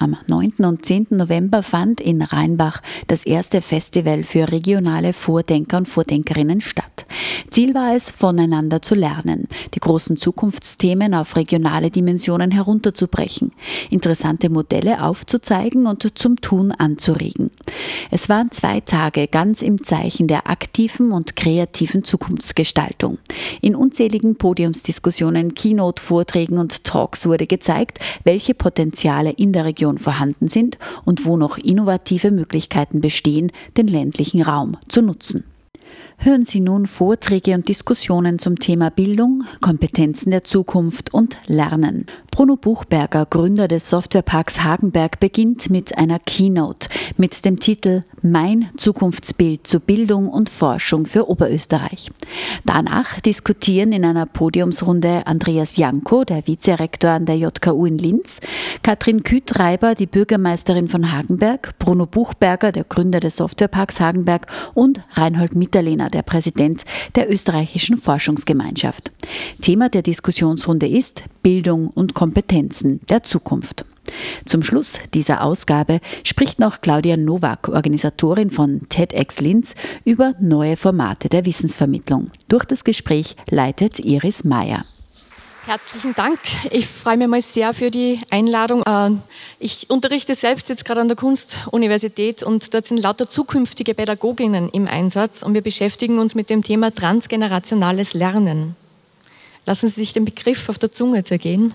Am 9. und 10. November fand in Rheinbach das erste Festival für regionale Vordenker und Vordenkerinnen statt. Ziel war es, voneinander zu lernen, die großen Zukunftsthemen auf regionale Dimensionen herunterzubrechen, interessante Modelle aufzuzeigen und zum Tun anzuregen. Es waren zwei Tage ganz im Zeichen der aktiven und kreativen Zukunftsgestaltung. In unzähligen Podiumsdiskussionen, Keynote-Vorträgen und Talks wurde gezeigt, welche Potenziale in der Region Region vorhanden sind und wo noch innovative Möglichkeiten bestehen, den ländlichen Raum zu nutzen. Hören Sie nun Vorträge und Diskussionen zum Thema Bildung, Kompetenzen der Zukunft und Lernen. Bruno Buchberger, Gründer des Softwareparks Hagenberg, beginnt mit einer Keynote mit dem Titel Mein Zukunftsbild zur Bildung und Forschung für Oberösterreich. Danach diskutieren in einer Podiumsrunde Andreas Janko, der Vizerektor an der JKU in Linz, Katrin Kütreiber, die Bürgermeisterin von Hagenberg, Bruno Buchberger, der Gründer des Softwareparks Hagenberg und Reinhold Mitterlehner, der Präsident der österreichischen Forschungsgemeinschaft. Thema der Diskussionsrunde ist Bildung und Kompetenzen der Zukunft. Zum Schluss dieser Ausgabe spricht noch Claudia Nowak, Organisatorin von TEDx Linz, über neue Formate der Wissensvermittlung. Durch das Gespräch leitet Iris Meyer. Herzlichen Dank. Ich freue mich mal sehr für die Einladung. Äh, ich unterrichte selbst jetzt gerade an der Kunstuniversität und dort sind lauter zukünftige Pädagoginnen im Einsatz und wir beschäftigen uns mit dem Thema transgenerationales Lernen. Lassen Sie sich den Begriff auf der Zunge zergehen.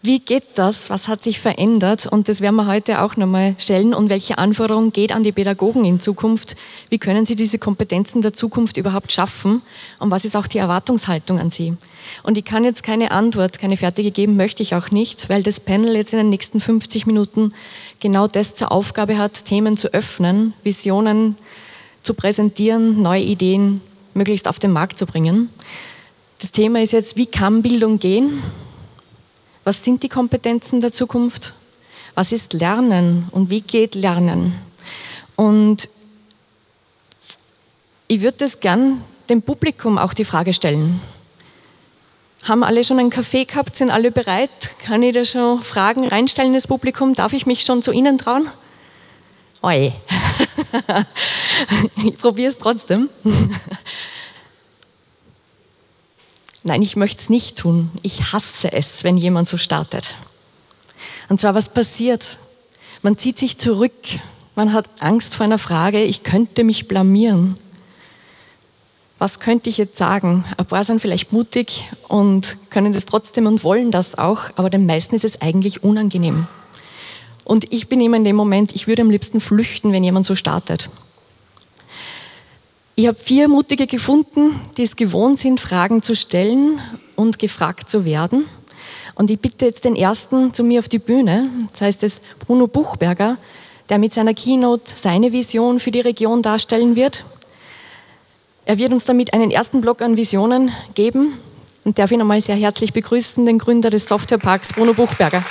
Wie geht das? Was hat sich verändert? Und das werden wir heute auch nochmal stellen. Und welche Anforderungen geht an die Pädagogen in Zukunft? Wie können sie diese Kompetenzen der Zukunft überhaupt schaffen? Und was ist auch die Erwartungshaltung an sie? Und ich kann jetzt keine Antwort, keine fertige geben, möchte ich auch nicht, weil das Panel jetzt in den nächsten 50 Minuten genau das zur Aufgabe hat, Themen zu öffnen, Visionen zu präsentieren, neue Ideen möglichst auf den Markt zu bringen. Das Thema ist jetzt, wie kann Bildung gehen? Was sind die Kompetenzen der Zukunft? Was ist Lernen und wie geht Lernen? Und ich würde das gern dem Publikum auch die Frage stellen. Haben alle schon einen Kaffee gehabt? Sind alle bereit? Kann ich da schon Fragen reinstellen ins Publikum? Darf ich mich schon zu Ihnen trauen? Oi. ich probiere es trotzdem. Nein, ich möchte es nicht tun. Ich hasse es, wenn jemand so startet. Und zwar, was passiert? Man zieht sich zurück. Man hat Angst vor einer Frage. Ich könnte mich blamieren. Was könnte ich jetzt sagen? Ein paar sind vielleicht mutig und können das trotzdem und wollen das auch, aber den meisten ist es eigentlich unangenehm. Und ich bin immer in dem Moment, ich würde am liebsten flüchten, wenn jemand so startet. Ich habe vier Mutige gefunden, die es gewohnt sind, Fragen zu stellen und gefragt zu werden. Und ich bitte jetzt den ersten zu mir auf die Bühne. Das heißt es Bruno Buchberger, der mit seiner Keynote seine Vision für die Region darstellen wird. Er wird uns damit einen ersten Block an Visionen geben und darf ihn einmal sehr herzlich begrüßen, den Gründer des Softwareparks, Bruno Buchberger.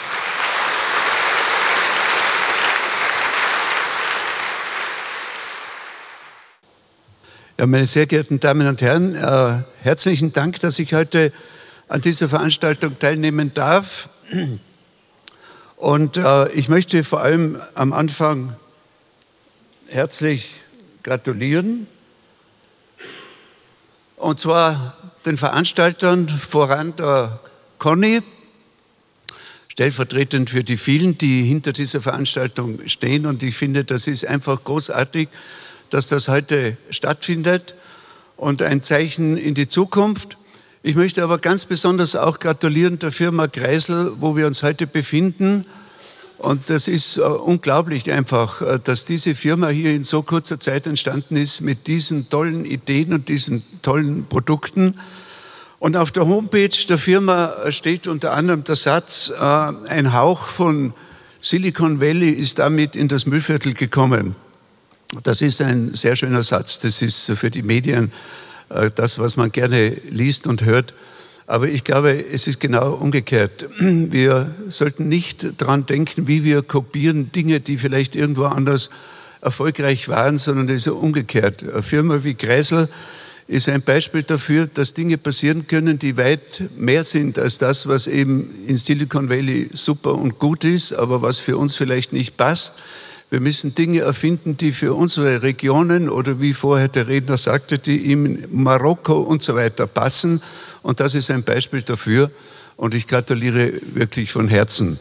Ja, meine sehr geehrten Damen und Herren, äh, herzlichen Dank, dass ich heute an dieser Veranstaltung teilnehmen darf. Und äh, ich möchte vor allem am Anfang herzlich gratulieren. Und zwar den Veranstaltern, voran der Conny, stellvertretend für die vielen, die hinter dieser Veranstaltung stehen. Und ich finde, das ist einfach großartig, dass das heute stattfindet und ein Zeichen in die Zukunft. Ich möchte aber ganz besonders auch gratulieren der Firma Kreisel, wo wir uns heute befinden. Und das ist äh, unglaublich einfach, äh, dass diese Firma hier in so kurzer Zeit entstanden ist mit diesen tollen Ideen und diesen tollen Produkten. Und auf der Homepage der Firma steht unter anderem der Satz, äh, ein Hauch von Silicon Valley ist damit in das Müllviertel gekommen. Das ist ein sehr schöner Satz. Das ist für die Medien äh, das, was man gerne liest und hört. Aber ich glaube, es ist genau umgekehrt. Wir sollten nicht daran denken, wie wir kopieren Dinge, die vielleicht irgendwo anders erfolgreich waren, sondern es ist umgekehrt. Eine Firma wie Kreisel ist ein Beispiel dafür, dass Dinge passieren können, die weit mehr sind als das, was eben in Silicon Valley super und gut ist, aber was für uns vielleicht nicht passt. Wir müssen Dinge erfinden, die für unsere Regionen oder wie vorher der Redner sagte, die in Marokko und so weiter passen. Und das ist ein Beispiel dafür. Und ich gratuliere wirklich von Herzen.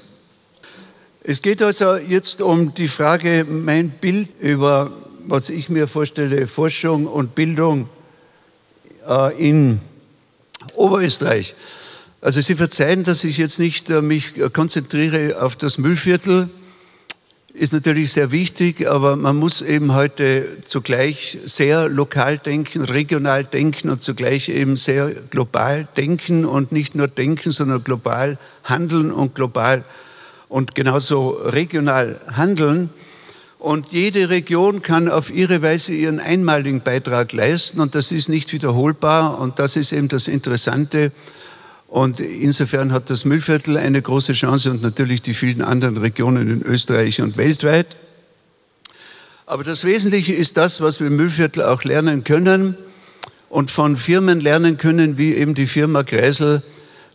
Es geht also jetzt um die Frage, mein Bild über, was ich mir vorstelle, Forschung und Bildung äh, in Oberösterreich. Also Sie verzeihen, dass ich jetzt nicht äh, mich konzentriere auf das Müllviertel, ist natürlich sehr wichtig, aber man muss eben heute zugleich sehr lokal denken, regional denken und zugleich eben sehr global denken und nicht nur denken, sondern global handeln und global und genauso regional handeln. Und jede Region kann auf ihre Weise ihren einmaligen Beitrag leisten und das ist nicht wiederholbar und das ist eben das Interessante. Und insofern hat das Müllviertel eine große Chance und natürlich die vielen anderen Regionen in Österreich und weltweit. Aber das Wesentliche ist das, was wir im Müllviertel auch lernen können und von Firmen lernen können, wie eben die Firma Kreisel,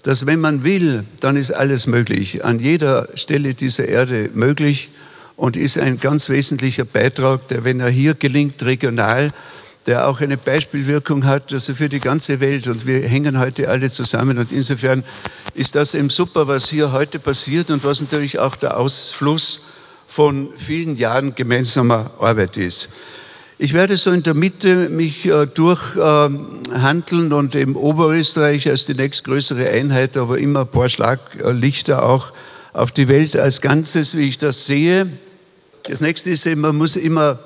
dass wenn man will, dann ist alles möglich, an jeder Stelle dieser Erde möglich und ist ein ganz wesentlicher Beitrag, der, wenn er hier gelingt, regional, der auch eine Beispielwirkung hat, also für die ganze Welt. Und wir hängen heute alle zusammen. Und insofern ist das eben super, was hier heute passiert und was natürlich auch der Ausfluss von vielen Jahren gemeinsamer Arbeit ist. Ich werde so in der Mitte mich äh, durchhandeln äh, und eben Oberösterreich als die nächstgrößere Einheit, aber immer ein paar Schlaglichter auch auf die Welt als Ganzes, wie ich das sehe. Das nächste ist, man muss immer,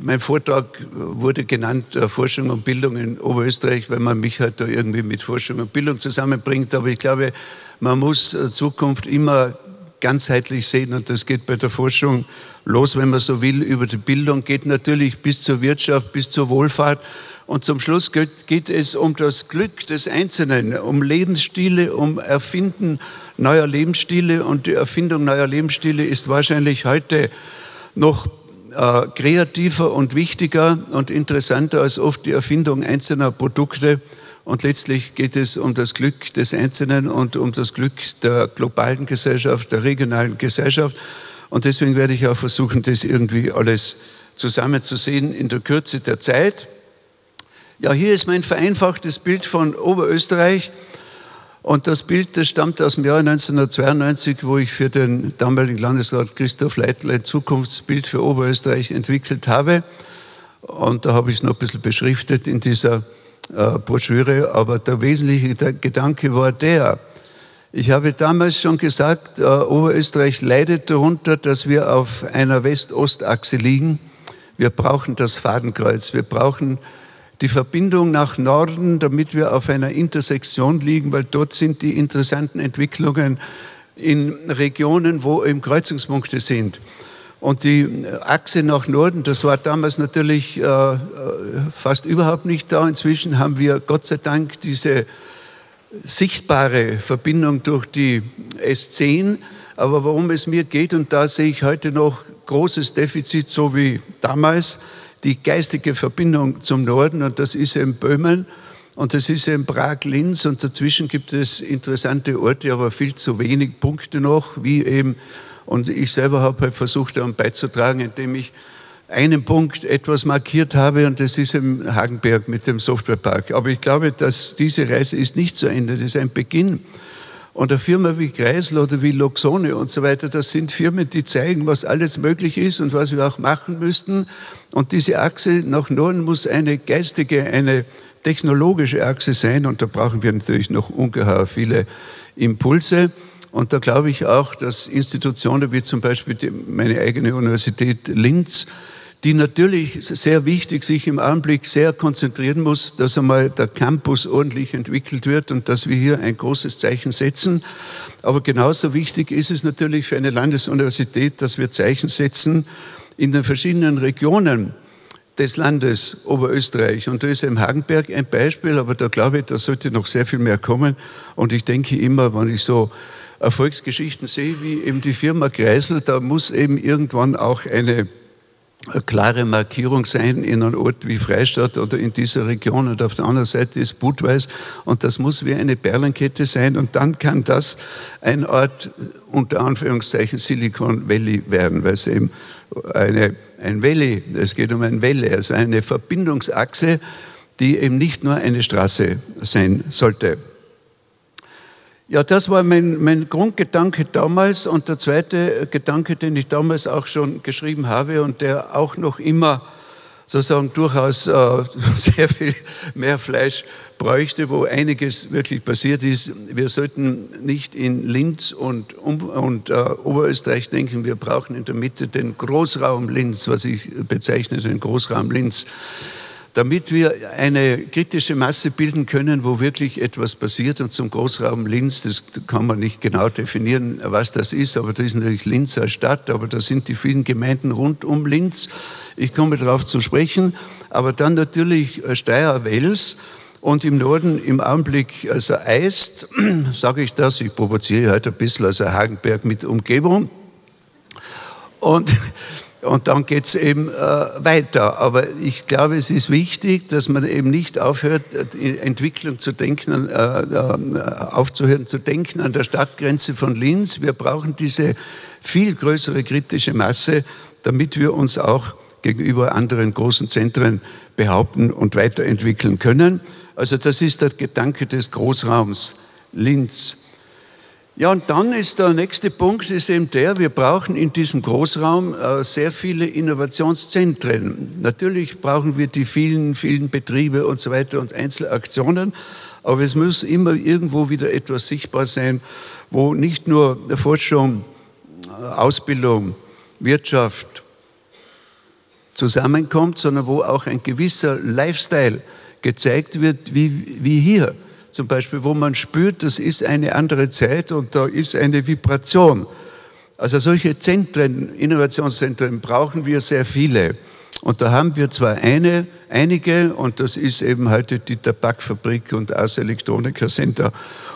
mein Vortrag wurde genannt, äh, Forschung und Bildung in Oberösterreich, weil man mich halt da irgendwie mit Forschung und Bildung zusammenbringt. Aber ich glaube, man muss äh, Zukunft immer ganzheitlich sehen und das geht bei der Forschung los, wenn man so will, über die Bildung, geht natürlich bis zur Wirtschaft, bis zur Wohlfahrt. Und zum Schluss geht es um das Glück des Einzelnen, um Lebensstile, um Erfinden neuer Lebensstile. Und die Erfindung neuer Lebensstile ist wahrscheinlich heute noch äh, kreativer und wichtiger und interessanter als oft die Erfindung einzelner Produkte. Und letztlich geht es um das Glück des Einzelnen und um das Glück der globalen Gesellschaft, der regionalen Gesellschaft. Und deswegen werde ich auch versuchen, das irgendwie alles zusammenzusehen in der Kürze der Zeit. Ja, hier ist mein vereinfachtes Bild von Oberösterreich. Und das Bild, das stammt aus dem Jahr 1992, wo ich für den damaligen Landesrat Christoph Leitl ein Zukunftsbild für Oberösterreich entwickelt habe. Und da habe ich es noch ein bisschen beschriftet in dieser äh, Broschüre. Aber der wesentliche Gedanke war der, ich habe damals schon gesagt, äh, Oberösterreich leidet darunter, dass wir auf einer West-Ost-Achse liegen. Wir brauchen das Fadenkreuz. Wir brauchen die Verbindung nach Norden, damit wir auf einer Intersektion liegen, weil dort sind die interessanten Entwicklungen in Regionen, wo eben Kreuzungspunkte sind. Und die Achse nach Norden, das war damals natürlich äh, fast überhaupt nicht da. Inzwischen haben wir Gott sei Dank diese sichtbare Verbindung durch die S10. Aber worum es mir geht, und da sehe ich heute noch großes Defizit, so wie damals, die geistige Verbindung zum Norden und das ist in Böhmen und das ist in Prag-Linz und dazwischen gibt es interessante Orte, aber viel zu wenig Punkte noch, wie eben, und ich selber habe halt versucht, daran beizutragen, indem ich einen Punkt etwas markiert habe und das ist im Hagenberg mit dem Softwarepark. Aber ich glaube, dass diese Reise ist nicht zu Ende, das ist ein Beginn. Und eine Firma wie Kreisel oder wie Loxone und so weiter, das sind Firmen, die zeigen, was alles möglich ist und was wir auch machen müssten. Und diese Achse nach Norden muss eine geistige, eine technologische Achse sein. Und da brauchen wir natürlich noch ungeheuer viele Impulse. Und da glaube ich auch, dass Institutionen wie zum Beispiel meine eigene Universität Linz die natürlich sehr wichtig sich im Augenblick sehr konzentrieren muss, dass einmal der Campus ordentlich entwickelt wird und dass wir hier ein großes Zeichen setzen. Aber genauso wichtig ist es natürlich für eine Landesuniversität, dass wir Zeichen setzen in den verschiedenen Regionen des Landes Oberösterreich. Und da ist im Hagenberg ein Beispiel, aber da glaube ich, da sollte noch sehr viel mehr kommen. Und ich denke immer, wenn ich so Erfolgsgeschichten sehe, wie eben die Firma Kreisel, da muss eben irgendwann auch eine eine klare Markierung sein in einem Ort wie Freistadt oder in dieser Region. Und auf der anderen Seite ist Budweis. Und das muss wie eine Perlenkette sein. Und dann kann das ein Ort unter Anführungszeichen Silicon Valley werden, weil es eben eine, ein Valley, es geht um ein Welle, also eine Verbindungsachse, die eben nicht nur eine Straße sein sollte. Ja, das war mein, mein Grundgedanke damals und der zweite Gedanke, den ich damals auch schon geschrieben habe und der auch noch immer sozusagen durchaus äh, sehr viel mehr Fleisch bräuchte, wo einiges wirklich passiert ist. Wir sollten nicht in Linz und, um, und äh, Oberösterreich denken, wir brauchen in der Mitte den Großraum Linz, was ich bezeichne, den Großraum Linz damit wir eine kritische Masse bilden können, wo wirklich etwas passiert. Und zum Großraum Linz, das kann man nicht genau definieren, was das ist, aber das ist natürlich Linz als Stadt, aber da sind die vielen Gemeinden rund um Linz. Ich komme darauf zu sprechen. Aber dann natürlich Steyr-Wels und im Norden im Augenblick also Eist, sage ich das, ich provoziere heute ein bisschen, also Hagenberg mit Umgebung. Und und dann geht es eben äh, weiter. Aber ich glaube, es ist wichtig, dass man eben nicht aufhört, die Entwicklung zu denken, äh, äh, aufzuhören zu denken an der Stadtgrenze von Linz. Wir brauchen diese viel größere kritische Masse, damit wir uns auch gegenüber anderen großen Zentren behaupten und weiterentwickeln können. Also das ist der Gedanke des Großraums Linz. Ja, und dann ist der nächste Punkt ist eben der, wir brauchen in diesem Großraum äh, sehr viele Innovationszentren. Natürlich brauchen wir die vielen, vielen Betriebe und so weiter und Einzelaktionen, aber es muss immer irgendwo wieder etwas sichtbar sein, wo nicht nur Forschung, äh, Ausbildung, Wirtschaft zusammenkommt, sondern wo auch ein gewisser Lifestyle gezeigt wird, wie, wie hier zum Beispiel, wo man spürt, das ist eine andere Zeit und da ist eine Vibration. Also solche Zentren, Innovationszentren brauchen wir sehr viele. Und da haben wir zwar eine, einige, und das ist eben heute die Tabakfabrik und Ars Electronica Center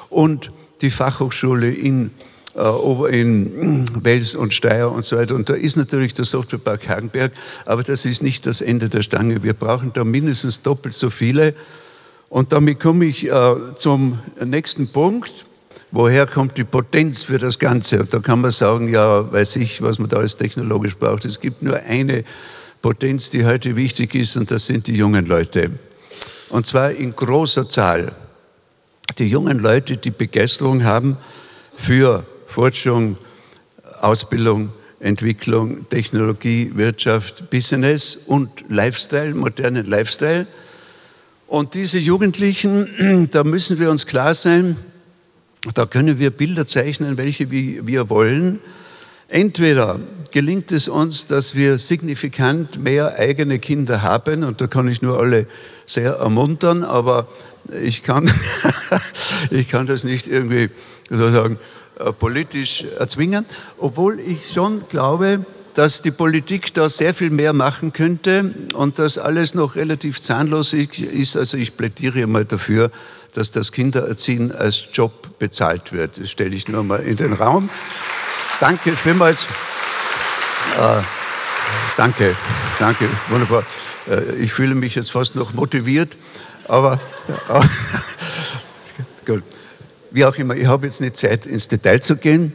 und die Fachhochschule in, äh, in Wels und Steyr und so weiter. Und da ist natürlich der Softwarepark Hagenberg, aber das ist nicht das Ende der Stange. Wir brauchen da mindestens doppelt so viele. Und damit komme ich äh, zum nächsten Punkt. Woher kommt die Potenz für das Ganze? Und da kann man sagen, ja, weiß ich, was man da alles technologisch braucht. Es gibt nur eine Potenz, die heute wichtig ist, und das sind die jungen Leute. Und zwar in großer Zahl. Die jungen Leute, die Begeisterung haben für Forschung, Ausbildung, Entwicklung, Technologie, Wirtschaft, Business und Lifestyle, modernen Lifestyle – und diese Jugendlichen, da müssen wir uns klar sein, da können wir Bilder zeichnen, welche wir wollen. Entweder gelingt es uns, dass wir signifikant mehr eigene Kinder haben, und da kann ich nur alle sehr ermuntern, aber ich kann, ich kann das nicht irgendwie sozusagen äh, politisch erzwingen, obwohl ich schon glaube, dass die Politik da sehr viel mehr machen könnte und dass alles noch relativ zahnlos ist. Also ich plädiere mal dafür, dass das Kindererziehen als Job bezahlt wird. Das stelle ich nur mal in den Raum. Danke vielmals. Äh, danke, danke, wunderbar. Äh, ich fühle mich jetzt fast noch motiviert, aber äh, gut. Wie auch immer, ich habe jetzt nicht Zeit, ins Detail zu gehen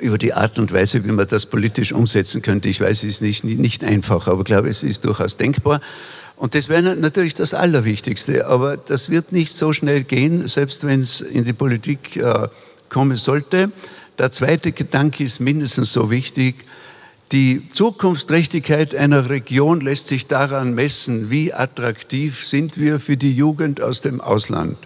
über die Art und Weise, wie man das politisch umsetzen könnte. Ich weiß, es ist nicht, nicht einfach, aber ich glaube, es ist durchaus denkbar. Und das wäre natürlich das Allerwichtigste. Aber das wird nicht so schnell gehen, selbst wenn es in die Politik äh, kommen sollte. Der zweite Gedanke ist mindestens so wichtig. Die Zukunftsträchtigkeit einer Region lässt sich daran messen, wie attraktiv sind wir für die Jugend aus dem Ausland.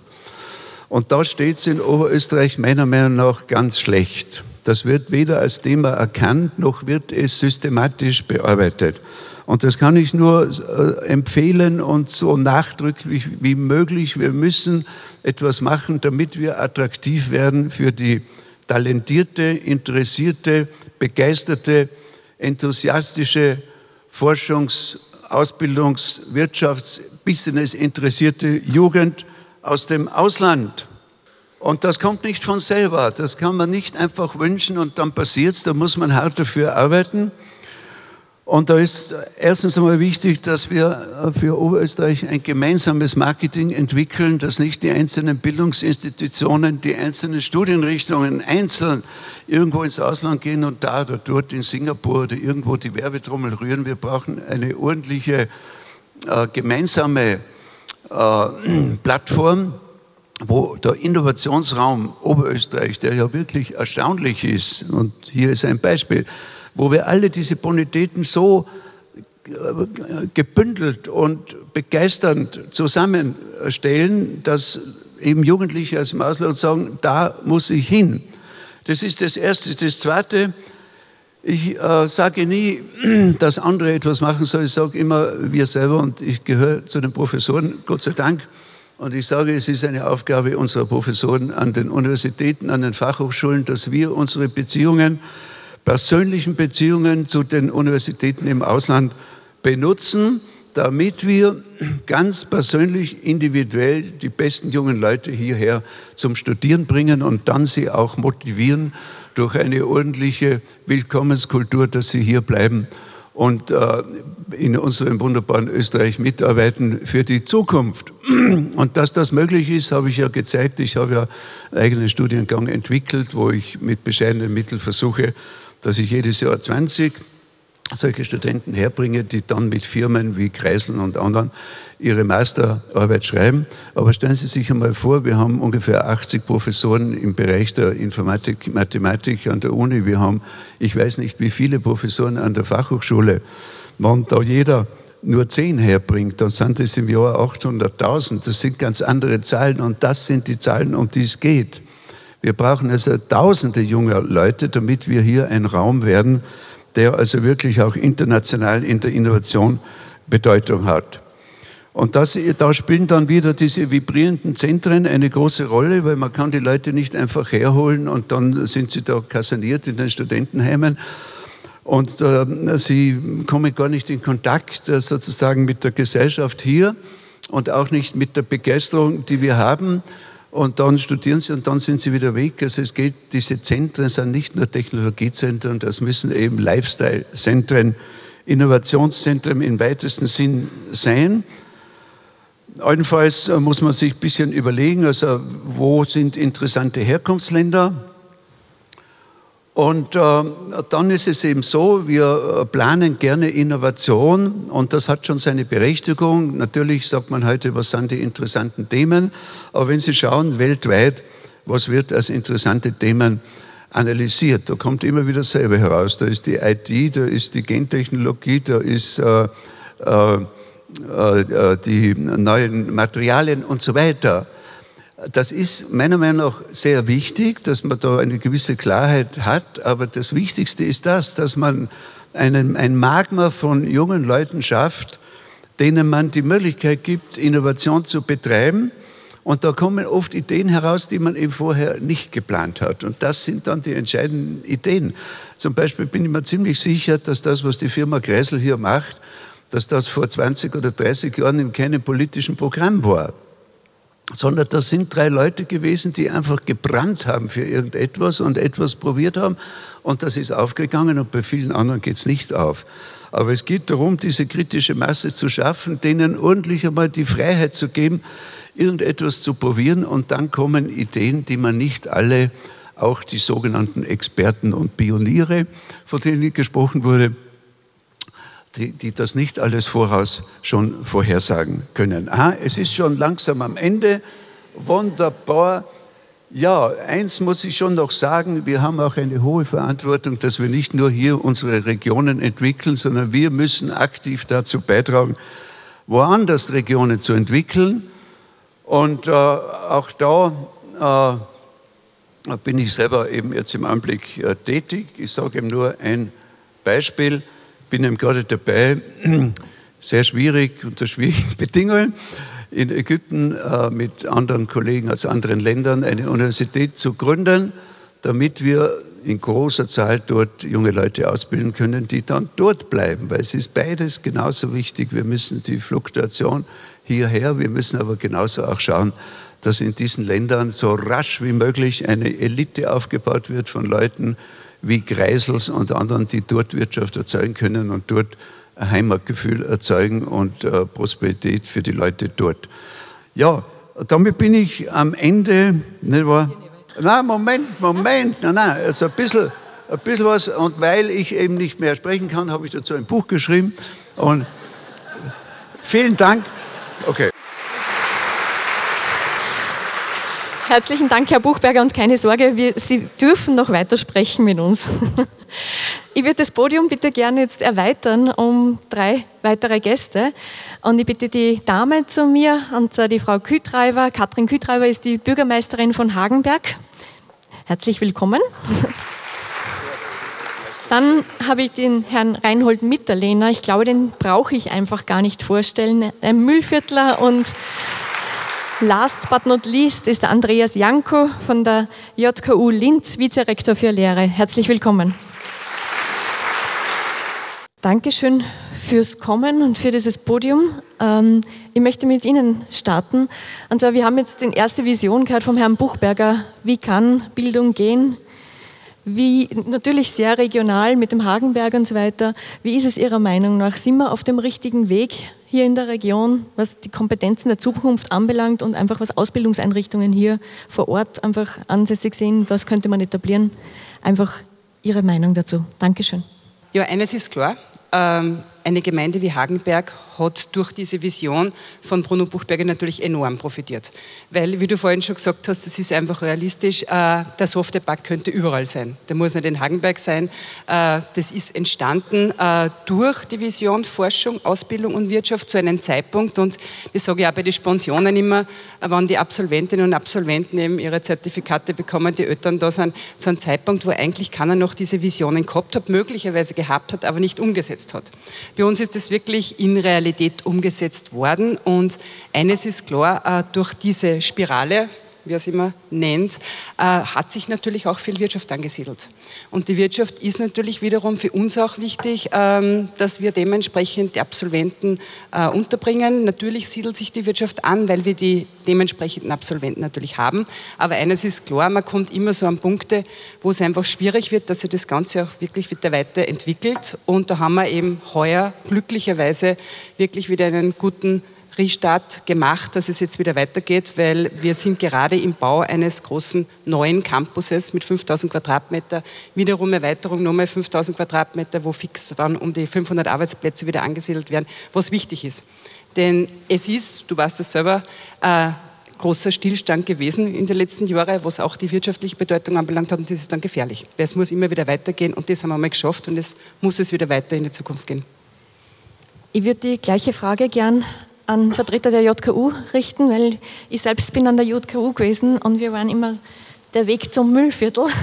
Und da steht es in Oberösterreich meiner Meinung nach ganz schlecht. Das wird weder als Thema erkannt, noch wird es systematisch bearbeitet. Und das kann ich nur äh, empfehlen und so nachdrücklich wie möglich. Wir müssen etwas machen, damit wir attraktiv werden für die talentierte, interessierte, begeisterte, enthusiastische Forschungs-, Ausbildungs-, Wirtschafts-, Business interessierte Jugend aus dem Ausland. Und das kommt nicht von selber. Das kann man nicht einfach wünschen und dann passiert es. Da muss man hart dafür arbeiten. Und da ist erstens einmal wichtig, dass wir für Oberösterreich ein gemeinsames Marketing entwickeln, dass nicht die einzelnen Bildungsinstitutionen, die einzelnen Studienrichtungen einzeln irgendwo ins Ausland gehen und da oder dort in Singapur oder irgendwo die Werbetrommel rühren. Wir brauchen eine ordentliche äh, gemeinsame äh, Plattform, wo der Innovationsraum Oberösterreich, der ja wirklich erstaunlich ist, und hier ist ein Beispiel, wo wir alle diese Bonitäten so äh, gebündelt und begeisternd zusammenstellen, dass eben Jugendliche aus dem Ausland sagen, da muss ich hin. Das ist das Erste. Das Zweite, ich äh, sage nie, dass andere etwas machen sollen. Ich sage immer, wir selber, und ich gehöre zu den Professoren, Gott sei Dank, und ich sage, es ist eine Aufgabe unserer Professoren an den Universitäten, an den Fachhochschulen, dass wir unsere Beziehungen persönlichen Beziehungen zu den Universitäten im Ausland benutzen, damit wir ganz persönlich, individuell die besten jungen Leute hierher zum Studieren bringen und dann sie auch motivieren durch eine ordentliche Willkommenskultur, dass sie hier bleiben und äh, in unserem wunderbaren Österreich mitarbeiten für die Zukunft. Und dass das möglich ist, habe ich ja gezeigt. Ich habe ja einen eigenen Studiengang entwickelt, wo ich mit bescheidenen Mitteln versuche, dass ich jedes Jahr 20 solche Studenten herbringe, die dann mit Firmen wie Kreisel und anderen ihre Masterarbeit schreiben. Aber stellen Sie sich einmal vor, wir haben ungefähr 80 Professoren im Bereich der Informatik, Mathematik an der Uni. Wir haben, ich weiß nicht, wie viele Professoren an der Fachhochschule. Wenn da jeder nur 10 herbringt, dann sind es im Jahr 800.000. Das sind ganz andere Zahlen und das sind die Zahlen, um die es geht. Wir brauchen also tausende junger Leute, damit wir hier ein Raum werden, der also wirklich auch international in der Innovation Bedeutung hat. Und das, da spielen dann wieder diese vibrierenden Zentren eine große Rolle, weil man kann die Leute nicht einfach herholen und dann sind sie da kaserniert in den Studentenheimen und äh, sie kommen gar nicht in Kontakt äh, sozusagen mit der Gesellschaft hier und auch nicht mit der Begeisterung, die wir haben und dann studieren sie und dann sind sie wieder weg. Also es geht, diese Zentren sind nicht nur Technologiezentren, das müssen eben Lifestyle-Zentren, Innovationszentren im weitesten Sinn sein. Allenfalls muss man sich ein bisschen überlegen, also wo sind interessante Herkunftsländer, und äh, dann ist es eben so, wir äh, planen gerne Innovation und das hat schon seine Berechtigung. Natürlich sagt man heute, was sind die interessanten Themen, aber wenn Sie schauen weltweit, was wird als interessante Themen analysiert, da kommt immer wieder selber heraus. Da ist die IT, da ist die Gentechnologie, da ist äh, äh, äh die neuen Materialien und so weiter. Das ist meiner Meinung nach sehr wichtig, dass man da eine gewisse Klarheit hat. Aber das Wichtigste ist das, dass man einen, ein Magma von jungen Leuten schafft, denen man die Möglichkeit gibt, Innovation zu betreiben. Und da kommen oft Ideen heraus, die man eben vorher nicht geplant hat. Und das sind dann die entscheidenden Ideen. Zum Beispiel bin ich mir ziemlich sicher, dass das, was die Firma Kreisel hier macht, dass das vor 20 oder 30 Jahren in keinem politischen Programm war sondern das sind drei Leute gewesen, die einfach gebrannt haben für irgendetwas und etwas probiert haben und das ist aufgegangen und bei vielen anderen geht es nicht auf. Aber es geht darum, diese kritische Masse zu schaffen, denen ordentlich einmal die Freiheit zu geben, irgendetwas zu probieren und dann kommen Ideen, die man nicht alle, auch die sogenannten Experten und Pioniere, von denen gesprochen wurde, die, die das nicht alles voraus schon vorhersagen können. Ah, es ist schon langsam am Ende. Wunderbar. Ja, eins muss ich schon noch sagen, wir haben auch eine hohe Verantwortung, dass wir nicht nur hier unsere Regionen entwickeln, sondern wir müssen aktiv dazu beitragen, woanders Regionen zu entwickeln. Und äh, auch da äh, bin ich selber eben jetzt im Anblick äh, tätig. Ich sage eben nur ein Beispiel bin eben gerade dabei, sehr schwierig, unter schwierigen Bedingungen, in Ägypten äh, mit anderen Kollegen aus anderen Ländern eine Universität zu gründen, damit wir in großer Zahl dort junge Leute ausbilden können, die dann dort bleiben, weil es ist beides genauso wichtig. Wir müssen die Fluktuation hierher, wir müssen aber genauso auch schauen, dass in diesen Ländern so rasch wie möglich eine Elite aufgebaut wird von Leuten wie Kreisels und anderen, die dort Wirtschaft erzeugen können und dort ein Heimatgefühl erzeugen und äh, Prosperität für die Leute dort. Ja, damit bin ich am Ende, nicht wahr? Nein, Moment, Moment, nein, nein, also ein bisschen, ein bisschen was. Und weil ich eben nicht mehr sprechen kann, habe ich dazu ein Buch geschrieben. Und vielen Dank. Okay. Herzlichen Dank, Herr Buchberger, und keine Sorge, wir, Sie dürfen noch weitersprechen mit uns. Ich würde das Podium bitte gerne jetzt erweitern um drei weitere Gäste. Und ich bitte die Dame zu mir, und zwar die Frau Kühtreiber. Katrin Kühtreiber ist die Bürgermeisterin von Hagenberg. Herzlich willkommen. Dann habe ich den Herrn Reinhold Mitterlehner. Ich glaube, den brauche ich einfach gar nicht vorstellen. Ein Müllviertler und last but not least ist Andreas Janko von der JKU Linz, Vizerektor für Lehre. Herzlich willkommen. Dankeschön fürs Kommen und für dieses Podium. Ähm, ich möchte mit Ihnen starten. Und zwar, wir haben jetzt die erste Vision gehört vom Herrn Buchberger. Wie kann Bildung gehen? Wie, natürlich sehr regional mit dem Hagenberg und so weiter. Wie ist es Ihrer Meinung nach? Sind wir auf dem richtigen Weg hier in der Region, was die Kompetenzen der Zukunft anbelangt und einfach was Ausbildungseinrichtungen hier vor Ort einfach ansässig sind? Was könnte man etablieren? Einfach Ihre Meinung dazu. Dankeschön. Ja, eines ist klar. Ähm, eine Gemeinde wie Hagenberg hat durch diese Vision von Bruno Buchberger natürlich enorm profitiert. Weil, wie du vorhin schon gesagt hast, das ist einfach realistisch, äh, der Softwarepark könnte überall sein. Der muss nicht in Hagenberg sein. Äh, das ist entstanden äh, durch die Vision Forschung, Ausbildung und Wirtschaft zu einem Zeitpunkt und das sage ich auch bei den Sponsionen immer, wenn die Absolventinnen und Absolventen eben ihre Zertifikate bekommen, die Eltern da sind, zu einem Zeitpunkt, wo eigentlich keiner noch diese Visionen gehabt hat, möglicherweise gehabt hat, aber nicht umgesetzt hat. Bei uns ist es wirklich in Realität umgesetzt worden. Und eines ist klar, äh, durch diese Spirale, wie er es immer nennt, äh, hat sich natürlich auch viel Wirtschaft angesiedelt. Und die Wirtschaft ist natürlich wiederum für uns auch wichtig, ähm, dass wir dementsprechend die Absolventen äh, unterbringen. Natürlich siedelt sich die Wirtschaft an, weil wir die dementsprechenden Absolventen natürlich haben. Aber eines ist klar, man kommt immer so an Punkte, wo es einfach schwierig wird, dass sich das Ganze auch wirklich wieder weiterentwickelt. Und da haben wir eben heuer glücklicherweise wirklich wieder einen guten Restart gemacht, dass es jetzt wieder weitergeht, weil wir sind gerade im Bau eines großen neuen Campuses mit 5000 Quadratmeter, wiederum Erweiterung nochmal 5000 Quadratmeter, wo fix dann um die 500 Arbeitsplätze wieder angesiedelt werden, was wichtig ist. Denn es ist, du weißt es selber, äh, großer Stillstand gewesen in den letzten Jahren, was auch die wirtschaftliche Bedeutung anbelangt hat und das ist dann gefährlich. Es muss immer wieder weitergehen und das haben wir mal geschafft und es muss es wieder weiter in die Zukunft gehen. Ich würde die gleiche Frage gern an Vertreter der JKU richten, weil ich selbst bin an der JKU gewesen und wir waren immer der Weg zum Müllviertel.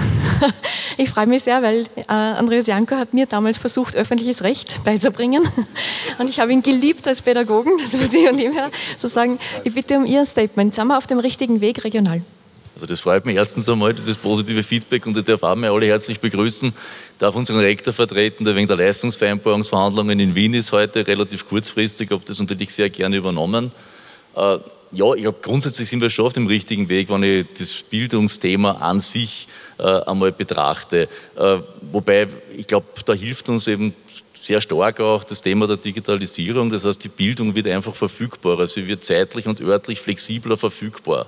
Ich freue mich sehr, weil äh, Andreas Janko hat mir damals versucht, öffentliches Recht beizubringen. Und ich habe ihn geliebt als Pädagogen, das muss ich von ihm her so sagen. Ich bitte um Ihr Statement. Sind wir auf dem richtigen Weg regional? Also das freut mich erstens einmal, dieses positive Feedback und ich darf auch mal alle herzlich begrüßen. Ich darf unseren Rektor vertreten, der wegen der Leistungsvereinbarungsverhandlungen in Wien ist heute relativ kurzfristig, habe das natürlich sehr gerne übernommen. Äh, ja, ich glaube, grundsätzlich sind wir schon auf dem richtigen Weg, wenn ich das Bildungsthema an sich äh, einmal betrachte. Äh, wobei, ich glaube, da hilft uns eben sehr stark auch das Thema der Digitalisierung. Das heißt, die Bildung wird einfach verfügbarer. Sie wird zeitlich und örtlich flexibler verfügbar.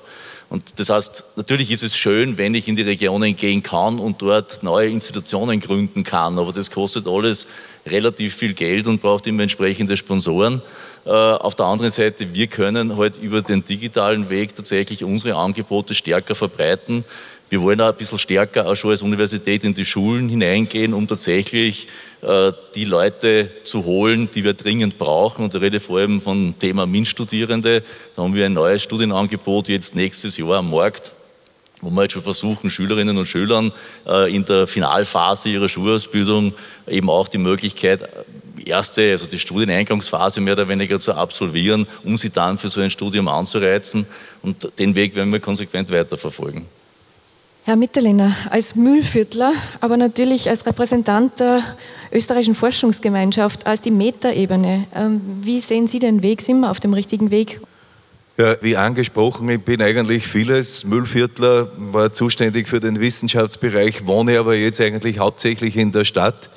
Und das heißt, natürlich ist es schön, wenn ich in die Regionen gehen kann und dort neue Institutionen gründen kann, aber das kostet alles relativ viel Geld und braucht immer entsprechende Sponsoren. Äh, auf der anderen Seite, wir können halt über den digitalen Weg tatsächlich unsere Angebote stärker verbreiten. Wir wollen auch ein bisschen stärker auch schon als Universität in die Schulen hineingehen, um tatsächlich äh, die Leute zu holen, die wir dringend brauchen. Und ich rede vor allem vom Thema MINT-Studierende. Da haben wir ein neues Studienangebot jetzt nächstes Jahr am Markt wo wir jetzt schon versuchen, Schülerinnen und Schülern äh, in der Finalphase ihrer Schulausbildung eben auch die Möglichkeit, erste, also die Studieneingangsphase mehr oder weniger zu absolvieren, um sie dann für so ein Studium anzureizen. Und den Weg werden wir konsequent weiterverfolgen. Herr Mitterlehner, als Mühlviertler, aber natürlich als Repräsentant der österreichischen Forschungsgemeinschaft, als die Metaebene, ähm, wie sehen Sie den Weg? Sind wir auf dem richtigen Weg? Ja, wie angesprochen, ich bin eigentlich vieles. Müllviertler, war zuständig für den Wissenschaftsbereich, wohne aber jetzt eigentlich hauptsächlich in der Stadt.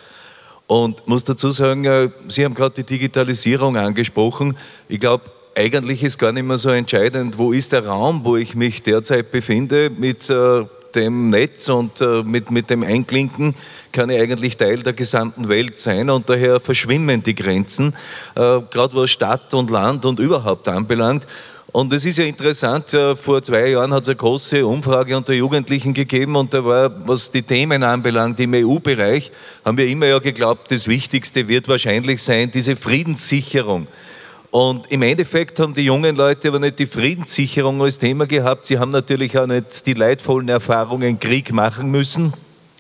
Und muss dazu sagen, äh, Sie haben gerade die Digitalisierung angesprochen. Ich glaube, eigentlich ist gar nicht mehr so entscheidend, wo ist der Raum, wo ich mich derzeit befinde mit äh, dem Netz und äh, mit, mit dem Einklinken kann ich eigentlich Teil der gesamten Welt sein und daher verschwimmen die Grenzen, äh, gerade was Stadt und Land und überhaupt anbelangt. Und es ist ja interessant, äh, vor zwei Jahren hat es eine große Umfrage unter Jugendlichen gegeben und da war, was die Themen anbelangt, im EU-Bereich, haben wir immer ja geglaubt, das Wichtigste wird wahrscheinlich sein, diese Friedenssicherung. Und im Endeffekt haben die jungen Leute aber nicht die Friedenssicherung als Thema gehabt. Sie haben natürlich auch nicht die leidvollen Erfahrungen Krieg machen müssen,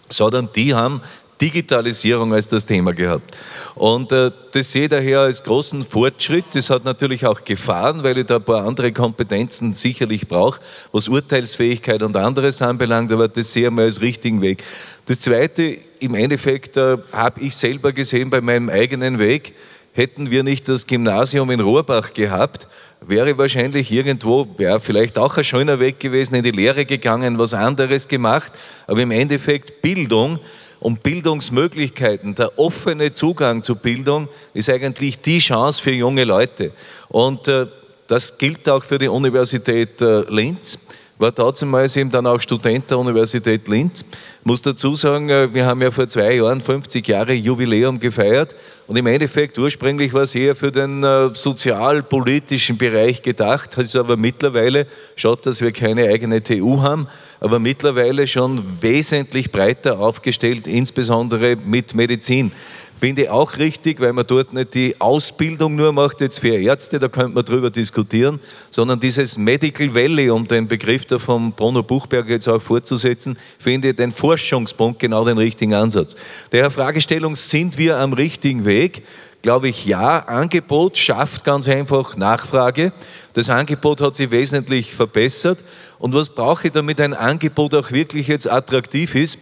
sondern die haben Digitalisierung als das Thema gehabt. Und äh, das sehe ich daher als großen Fortschritt. Das hat natürlich auch Gefahren, weil ich da ein paar andere Kompetenzen sicherlich brauche, was Urteilsfähigkeit und anderes anbelangt, aber das sehe ich mal als richtigen Weg. Das Zweite, im Endeffekt äh, habe ich selber gesehen bei meinem eigenen Weg, hätten wir nicht das Gymnasium in Rohrbach gehabt, wäre wahrscheinlich irgendwo, wäre vielleicht auch ein schöner Weg gewesen, in die Lehre gegangen, was anderes gemacht, aber im Endeffekt Bildung und Bildungsmöglichkeiten, der offene Zugang zu Bildung ist eigentlich die Chance für junge Leute. Und äh, das gilt auch für die Universität äh, Linz war damals eben dann auch Student der Universität Linz. Muss dazu sagen, äh, wir haben ja vor zwei Jahren 50 Jahre Jubiläum gefeiert und im Endeffekt ursprünglich war es eher für den äh, sozialpolitischen Bereich gedacht, es aber mittlerweile, schaut, dass wir keine eigene TU haben, aber mittlerweile schon wesentlich breiter aufgestellt, insbesondere mit Medizin. Finde ich auch richtig, weil man dort nicht die Ausbildung nur macht jetzt für Ärzte, da könnte man drüber diskutieren, sondern dieses Medical Valley, um den Begriff da von Bruno Buchberger jetzt auch fortzusetzen, finde ich den Forschungspunkt genau den richtigen Ansatz. Daher Fragestellung, sind wir am richtigen Weg? Glaube ich, ja. Angebot schafft ganz einfach Nachfrage. Das Angebot hat sich wesentlich verbessert. Und was brauche ich, damit ein Angebot auch wirklich jetzt attraktiv ist?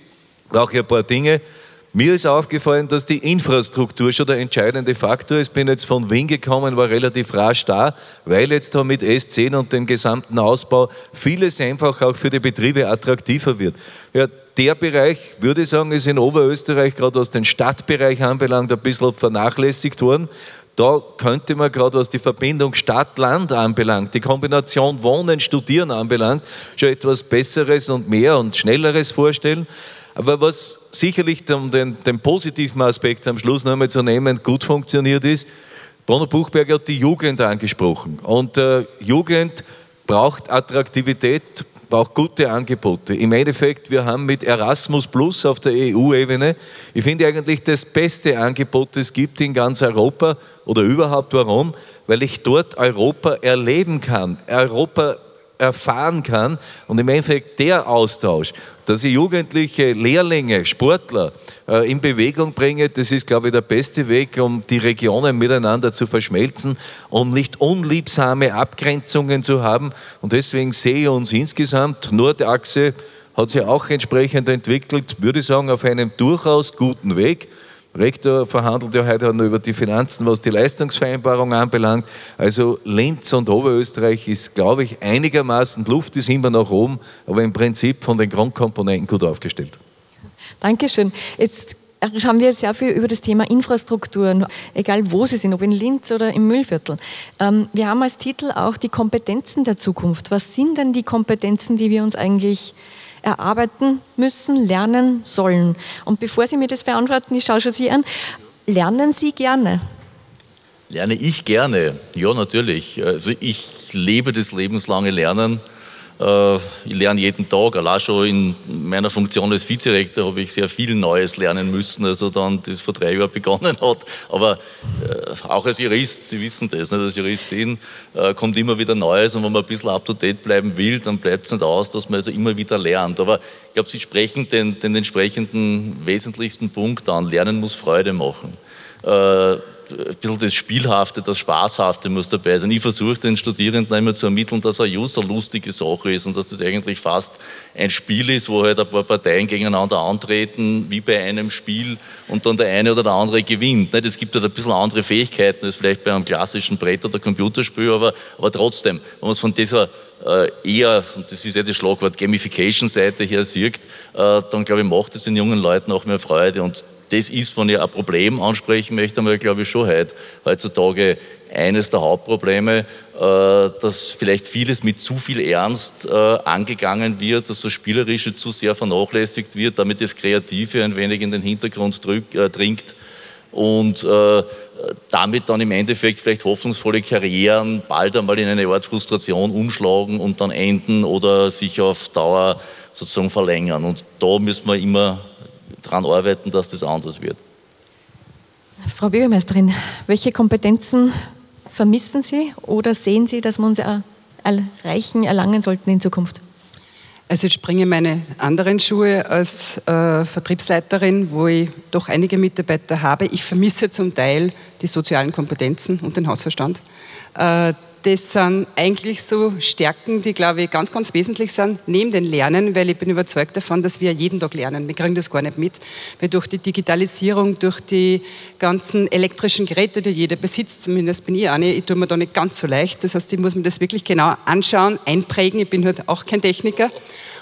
Brauche ich ein paar Dinge. Mir ist aufgefallen, dass die Infrastruktur schon der entscheidende Faktor ist. Bin jetzt von Wien gekommen, war relativ rasch da, weil jetzt da mit S10 und dem gesamten Ausbau vieles einfach auch für die Betriebe attraktiver wird. Ja, der Bereich, würde ich sagen, ist in Oberösterreich, gerade was den Stadtbereich anbelangt, ein bisschen vernachlässigt worden. Da könnte man gerade was die Verbindung Stadt-Land anbelangt, die Kombination Wohnen, Studieren anbelangt, schon etwas Besseres und mehr und Schnelleres vorstellen. Aber was sicherlich um den, den positiven Aspekt am Schluss noch einmal zu nehmen gut funktioniert ist, Bruno Buchberger hat die Jugend angesprochen. Und äh, Jugend braucht Attraktivität, braucht gute Angebote. Im Endeffekt, wir haben mit Erasmus Plus auf der EU-Ebene, ich finde eigentlich das beste Angebot, das es gibt in ganz Europa oder überhaupt. Warum? Weil ich dort Europa erleben kann. Europa erfahren kann und im Endeffekt der Austausch, dass ich Jugendliche, Lehrlinge, Sportler äh, in Bewegung bringe, das ist, glaube ich, der beste Weg, um die Regionen miteinander zu verschmelzen und nicht unliebsame Abgrenzungen zu haben. Und deswegen sehe ich uns insgesamt, Nordachse hat sich auch entsprechend entwickelt, würde ich sagen, auf einem durchaus guten Weg. Rektor verhandelt ja heute noch über die Finanzen, was die Leistungsvereinbarung anbelangt. Also Linz und Oberösterreich ist, glaube ich, einigermaßen Luft ist immer nach oben, aber im Prinzip von den Grundkomponenten gut aufgestellt. Dankeschön. Jetzt haben wir sehr viel über das Thema Infrastrukturen, egal wo sie sind, ob in Linz oder im Müllviertel. Ähm, wir haben als Titel auch die Kompetenzen der Zukunft. Was sind denn die Kompetenzen, die wir uns eigentlich erarbeiten müssen, lernen sollen. Und bevor Sie mir das beantworten, ich schaue schon Sie an, lernen Sie gerne? Lerne ich gerne, ja natürlich. Also ich lebe das lebenslange Lernen. Äh, ich lerne jeden Tag, allein schon in meiner Funktion als Vizerektor habe ich sehr viel Neues lernen müssen, also dann das vor drei Jahren begonnen hat. Aber äh, auch als Jurist, Sie wissen das, nicht? als Juristin äh, kommt immer wieder Neues und wenn man ein bisschen up-to-date bleiben will, dann bleibt es nicht aus, dass man also immer wieder lernt. Aber ich glaube, Sie sprechen den, den entsprechenden wesentlichsten Punkt an, Lernen muss Freude machen ein bisschen das Spielhafte, das Spaßhafte muss dabei sein. Ich versuche den Studierenden immer zu ermitteln, dass eine lustige Sache ist und dass das eigentlich fast ein Spiel ist, wo halt ein paar Parteien gegeneinander antreten, wie bei einem Spiel, und dann der eine oder der andere gewinnt. Es gibt halt ein bisschen andere Fähigkeiten als vielleicht bei einem klassischen Brett- oder Computerspiel, aber, aber trotzdem, wenn man es von dieser äh, eher, und das ist ja das Schlagwort, Gamification-Seite her sieht, äh, dann glaube ich, macht es den jungen Leuten auch mehr Freude. Und das ist, wenn ich ein Problem ansprechen möchte, einmal glaube ich schon heute, heutzutage eines der Hauptprobleme, äh, dass vielleicht vieles mit zu viel Ernst angegangen wird, dass das Spielerische zu sehr vernachlässigt wird, damit das Kreative ein wenig in den Hintergrund dringt und äh, damit dann im Endeffekt vielleicht hoffnungsvolle Karrieren bald einmal in eine Art Frustration umschlagen und dann enden oder sich auf Dauer sozusagen verlängern. Und da müssen wir immer daran arbeiten, dass das anders wird. Frau Bürgermeisterin, welche Kompetenzen vermissen Sie oder sehen Sie, dass wir uns erreichen, erlangen sollten in Zukunft? Also jetzt springe meine anderen Schuhe als äh, Vertriebsleiterin, wo ich doch einige Mitarbeiter habe. Ich vermisse zum Teil die sozialen Kompetenzen und den Hausverstand. Äh, das sind eigentlich so Stärken, die, glaube ich, ganz, ganz wesentlich sind, neben den Lernen, weil ich bin überzeugt davon, dass wir jeden Tag lernen. Wir kriegen das gar nicht mit, weil durch die Digitalisierung, durch die ganzen elektrischen Geräte, die jeder besitzt, zumindest bin ich eine, ich tue mir da nicht ganz so leicht. Das heißt, ich muss mir das wirklich genau anschauen, einprägen. Ich bin halt auch kein Techniker.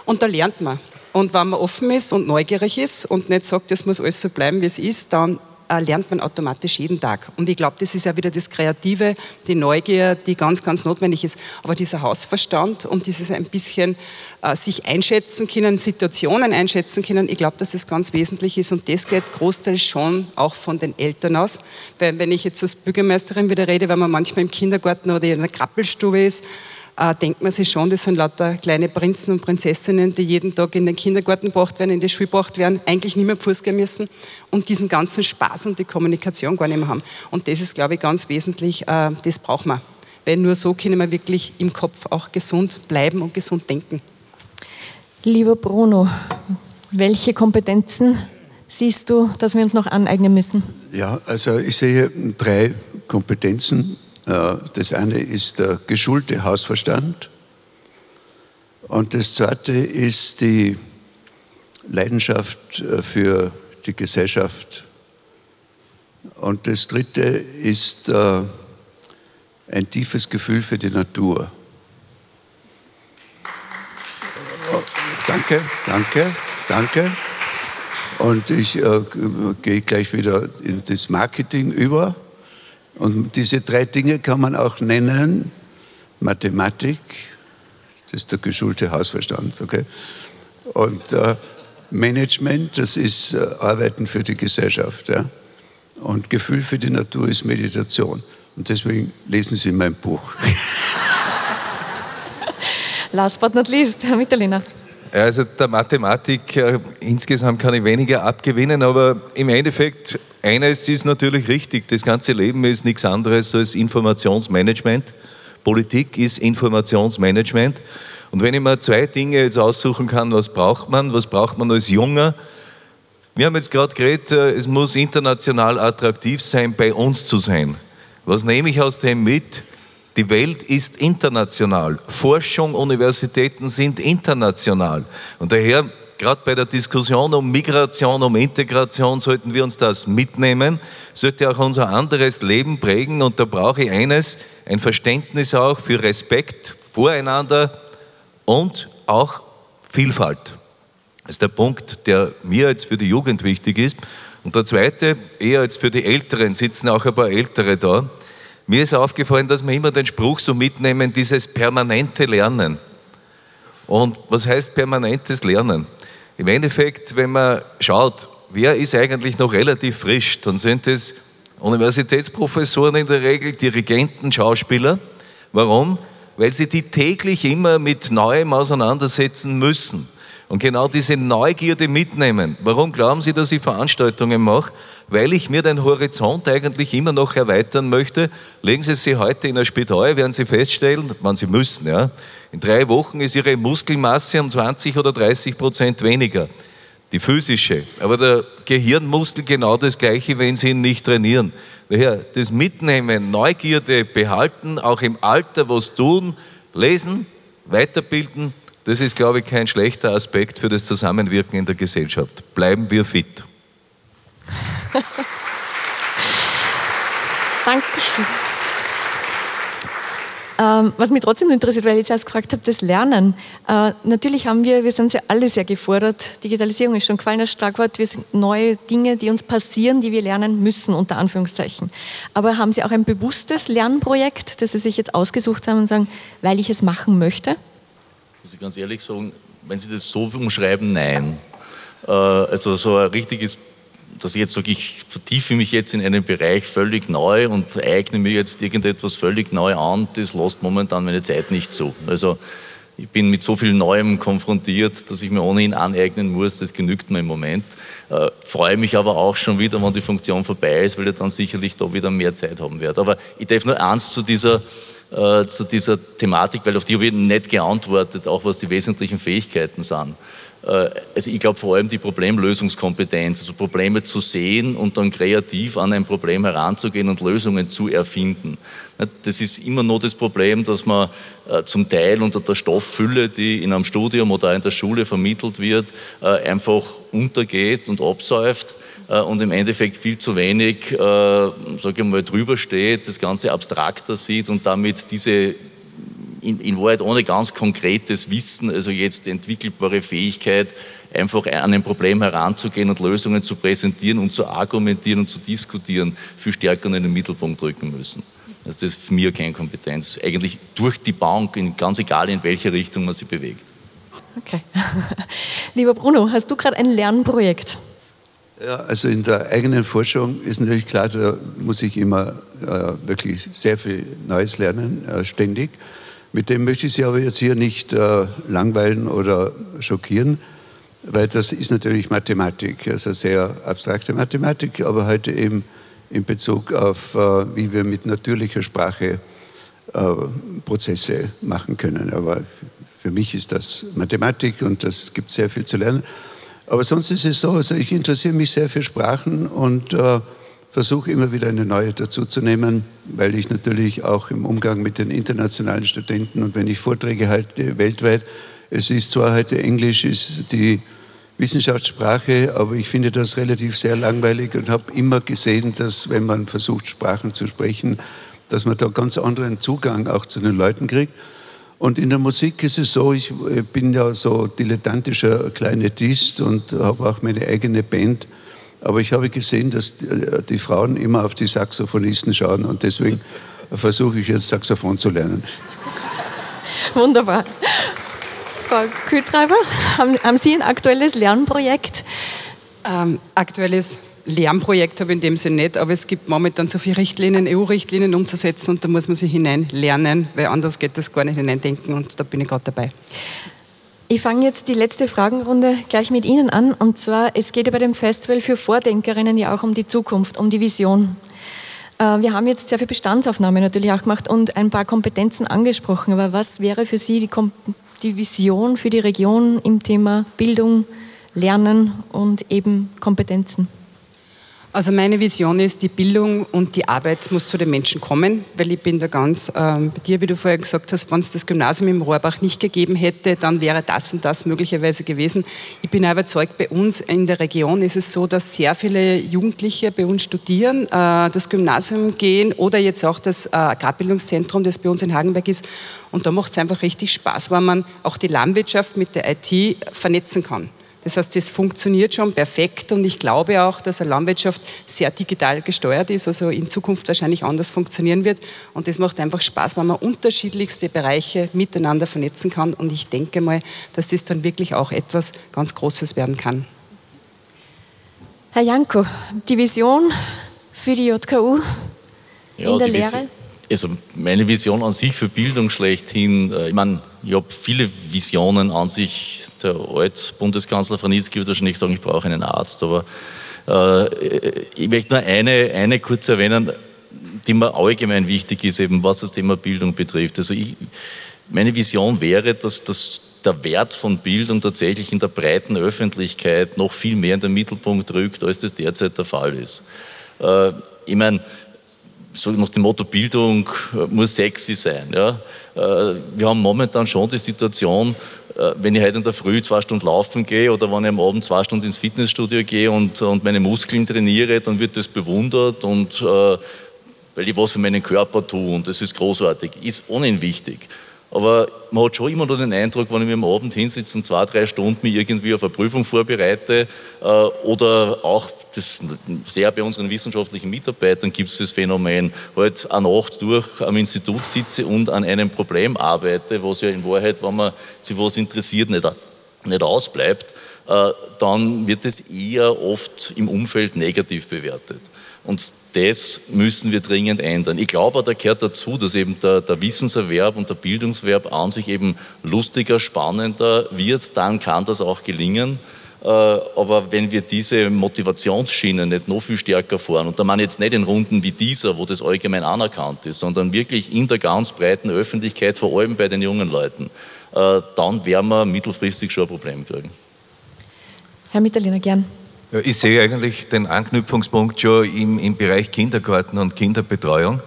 Und da lernt man. Und wenn man offen ist und neugierig ist und nicht sagt, das muss alles so bleiben, wie es ist, dann äh, lernt man automatisch jeden Tag. Und ich glaube, das ist ja wieder das Kreative, die Neugier, die ganz, ganz notwendig ist. Aber dieser Hausverstand und dieses ein bisschen äh, sich einschätzen können, Situationen einschätzen können, ich glaube, dass das ganz wesentlich ist. Und das geht großteils schon auch von den Eltern aus. Weil wenn ich jetzt als Bürgermeisterin wieder rede, wenn man manchmal im Kindergarten oder in einer Krabbelstube ist, äh, denkt man sich schon, das sind lauter kleine Prinzen und Prinzessinnen, die jeden Tag in den Kindergarten gebracht werden, in die Schule gebracht werden, eigentlich nicht mehr Fuß gehen müssen und diesen ganzen Spaß und die Kommunikation gar nicht mehr haben. Und das ist, glaube ich, ganz wesentlich, äh, das braucht man. Weil nur so können wir wirklich im Kopf auch gesund bleiben und gesund denken. Lieber Bruno, welche Kompetenzen siehst du, dass wir uns noch aneignen müssen? Ja, also ich sehe drei Kompetenzen, das eine ist der geschulte Hausverstand und das zweite ist die Leidenschaft äh, für die Gesellschaft und das dritte ist äh, ein tiefes Gefühl für die Natur. Danke, danke, danke. Und ich äh, gehe gleich wieder in das Marketing über. Und diese drei Dinge kann man auch nennen. Mathematik, das ist der geschulte Hausverstand, okay? Und äh, Management, das ist äh, Arbeiten für die Gesellschaft. Ja? Und Gefühl für die Natur ist Meditation. Und deswegen lesen Sie mein Buch. Last but not least, Herr Mitterlehner. Also der Mathematik äh, insgesamt kann ich weniger abgewinnen, aber im Endeffekt eines ist natürlich richtig, das ganze Leben ist nichts anderes als Informationsmanagement. Politik ist Informationsmanagement. Und wenn ich mir zwei Dinge jetzt aussuchen kann, was braucht man, was braucht man als Junger? Wir haben jetzt gerade geredet, äh, es muss international attraktiv sein, bei uns zu sein. Was nehme ich aus dem mit? Die Welt ist international. Forschung, Universitäten sind international. Und daher, gerade bei der Diskussion um Migration, um Integration, sollten wir uns das mitnehmen, sollte auch unser anderes Leben prägen. Und da brauche ich eines, ein Verständnis auch für Respekt voreinander und auch Vielfalt. Das ist der Punkt, der mir jetzt für die Jugend wichtig ist. Und der zweite, eher als für die Älteren, sitzen auch ein paar Ältere da. Mir ist aufgefallen, dass wir immer den Spruch so mitnehmen, dieses permanente Lernen. Und was heißt permanentes Lernen? Im Endeffekt, wenn man schaut, wer ist eigentlich noch relativ frisch, dann sind es Universitätsprofessoren in der Regel, Dirigenten, Schauspieler. Warum? Weil sie die täglich immer mit Neuem auseinandersetzen müssen und genau diese Neugierde mitnehmen. Warum glauben Sie, dass ich Veranstaltungen mache? Weil ich mir den Horizont eigentlich immer noch erweitern möchte. Legen Sie sie heute in ein Spital, werden Sie feststellen, wann Sie müssen, ja. In drei Wochen ist Ihre Muskelmasse um 20 oder 30 Prozent weniger. Die physische. Aber der Gehirnmuskel genau das Gleiche, wenn Sie ihn nicht trainieren. Daher das Mitnehmen, Neugierde behalten, auch im Alter was tun, lesen, weiterbilden, das ist, glaube ich, kein schlechter Aspekt für das Zusammenwirken in der Gesellschaft. Bleiben wir fit. Dankeschön. Ähm, was mich trotzdem interessiert, weil ich jetzt erst gefragt habe, das Lernen. Äh, natürlich haben wir, wir sind ja alle sehr gefordert. Digitalisierung ist schon gefallen, als Schlagwort. Wir sind neue Dinge, die uns passieren, die wir lernen müssen, unter Anführungszeichen. Aber haben Sie auch ein bewusstes Lernprojekt, das Sie sich jetzt ausgesucht haben und sagen, weil ich es machen möchte? Ganz ehrlich sagen, wenn Sie das so umschreiben, nein. Äh, also so ein richtiges dass ich jetzt sage, ich vertiefe mich jetzt in einen Bereich völlig neu und eigne mir jetzt irgendetwas völlig neu an, das lässt momentan meine Zeit nicht zu. Also ich bin mit so viel Neuem konfrontiert, dass ich mir ohnehin aneignen muss, das genügt mir im Moment. Äh, freue mich aber auch schon wieder, wenn die Funktion vorbei ist, weil ich dann sicherlich da wieder mehr Zeit haben werde. Aber ich darf nur eins zu dieser, äh, zu dieser Thematik, weil auf die habe ich nicht geantwortet, auch was die wesentlichen Fähigkeiten sind. Äh, also ich glaube vor allem die Problemlösungskompetenz, also Probleme zu sehen und dann kreativ an ein Problem heranzugehen und Lösungen zu erfinden. Das ist immer noch das Problem, dass man äh, zum Teil unter der Stofffülle, die in einem Studium oder in der Schule vermittelt wird, äh, einfach untergeht und absäuft und im Endeffekt viel zu wenig, sage ich mal, drüber steht, das Ganze abstrakter sieht und damit diese in, in Wahrheit ohne ganz konkretes Wissen, also jetzt entwickelbare Fähigkeit, einfach an ein Problem heranzugehen und Lösungen zu präsentieren und zu argumentieren und zu diskutieren, viel stärker in den Mittelpunkt rücken müssen. Also das ist für mich Kernkompetenz. Eigentlich durch die Bank, ganz egal in welche Richtung man sie bewegt. Okay. Lieber Bruno, hast du gerade ein Lernprojekt? Ja, also in der eigenen Forschung ist natürlich klar, da muss ich immer äh, wirklich sehr viel Neues lernen, äh, ständig. Mit dem möchte ich Sie aber jetzt hier nicht äh, langweilen oder schockieren, weil das ist natürlich Mathematik, also sehr abstrakte Mathematik, aber heute eben in Bezug auf, äh, wie wir mit natürlicher Sprache äh, Prozesse machen können. Aber für mich ist das Mathematik und das gibt sehr viel zu lernen. Aber sonst ist es so, also ich interessiere mich sehr für Sprachen und äh, versuche immer wieder eine neue dazuzunehmen, weil ich natürlich auch im Umgang mit den internationalen Studenten und wenn ich Vorträge halte weltweit, es ist zwar heute Englisch, ist die Wissenschaftssprache, aber ich finde das relativ sehr langweilig und habe immer gesehen, dass wenn man versucht, Sprachen zu sprechen, dass man da ganz anderen Zugang auch zu den Leuten kriegt. Und in der Musik ist es so, ich bin ja so dilettantischer Kleinetist und habe auch meine eigene Band. Aber ich habe gesehen, dass äh, die Frauen immer auf die Saxophonisten schauen und deswegen versuche ich jetzt Saxophon zu lernen. Wunderbar. Frau Kühltreiber, haben, haben, Sie ein aktuelles Lernprojekt? Ähm, aktuelles Lernprojekt habe ich in dem Sinne nicht, aber es gibt momentan so viele Richtlinien, EU-Richtlinien umzusetzen und da muss man sich hinein lernen, weil anders geht das gar nicht hineindenken und da bin ich gerade dabei. Ich fange jetzt die letzte Fragenrunde gleich mit Ihnen an. Und zwar, es geht ja bei dem Festival für Vordenkerinnen ja auch um die Zukunft, um die Vision. Äh, wir haben jetzt sehr viel Bestandsaufnahme natürlich auch gemacht und ein paar Kompetenzen angesprochen. Aber was wäre für Sie die, die Vision für die Region im Thema Bildung, Lernen und eben Kompetenzen? Also meine Vision ist, die Bildung und die Arbeit muss zu den Menschen kommen, weil ich bin da ganz ähm, bei dir, wie du vorher gesagt hast, wenn es das Gymnasium im Rohrbach nicht gegeben hätte, dann wäre das und das möglicherweise gewesen. Ich bin auch überzeugt, bei uns in der Region ist es so, dass sehr viele Jugendliche bei uns studieren, äh, das Gymnasium gehen oder jetzt auch das äh, Agrarbildungszentrum, das bei uns in Hagenberg ist. Und da macht es einfach richtig Spaß, weil man auch die Landwirtschaft mit der IT vernetzen kann. Das heißt, das funktioniert schon perfekt und ich glaube auch, dass eine Landwirtschaft sehr digital gesteuert ist, also in Zukunft wahrscheinlich anders funktionieren wird. Und das macht einfach Spaß, wenn man unterschiedlichste Bereiche miteinander vernetzen kann. Und ich denke mal, dass das dann wirklich auch etwas ganz Großes werden kann. Herr Janko, die Vision für die JKU ja, in der Lehre? also meine Vision an sich für Bildung schlechthin, äh, ich meine, ich habe viele Visionen an sich. Der Alt-Bundeskanzler Franitzky würde wahrscheinlich sagen, ich brauche einen Arzt, aber äh, ich möchte nur eine, eine kurz erwähnen, die mir allgemein wichtig ist, eben was das Thema Bildung betrifft. Also ich, meine Vision wäre, dass, dass der Wert von Bildung tatsächlich in der breiten Öffentlichkeit noch viel mehr in den Mittelpunkt rückt, als das derzeit der Fall ist. Äh, ich meine, so nach dem Motto Bildung muss sexy sein. Ja? Wir haben momentan schon die Situation, wenn ich heute in der Früh zwei Stunden laufen gehe oder wenn ich am Abend zwei Stunden ins Fitnessstudio gehe und, und meine Muskeln trainiere, dann wird das bewundert und weil ich was für meinen Körper tue und das ist großartig, ist ohnehin wichtig. Aber man hat schon immer noch den Eindruck, wenn ich mir am Abend hinsitze und zwei, drei Stunden mich irgendwie auf eine Prüfung vorbereite äh, oder auch das sehr bei unseren wissenschaftlichen Mitarbeitern gibt es das Phänomen, halt eine Nacht durch am Institut sitze und an einem Problem arbeite, was ja in Wahrheit, wenn man sich was interessiert, nicht, nicht ausbleibt, äh, dann wird es eher oft im Umfeld negativ bewertet. Und das müssen wir dringend ändern. Ich glaube, da gehört dazu, dass eben der, der, Wissenserwerb und der Bildungswerb an sich eben lustiger, spannender wird, dann kann das auch gelingen. Äh, aber wenn wir diese Motivationsschiene nicht noch viel stärker fahren, und da meine ich jetzt nicht in Runden wie dieser, wo das allgemein anerkannt ist, sondern wirklich in der ganz breiten Öffentlichkeit, vor allem bei den jungen Leuten, äh, dann werden wir mittelfristig schon ein Problem kriegen. Herr Mitterlehner, gern. Ich sehe eigentlich den Anknüpfungspunkt schon im, im Bereich Kindergarten und Kinderbetreuung,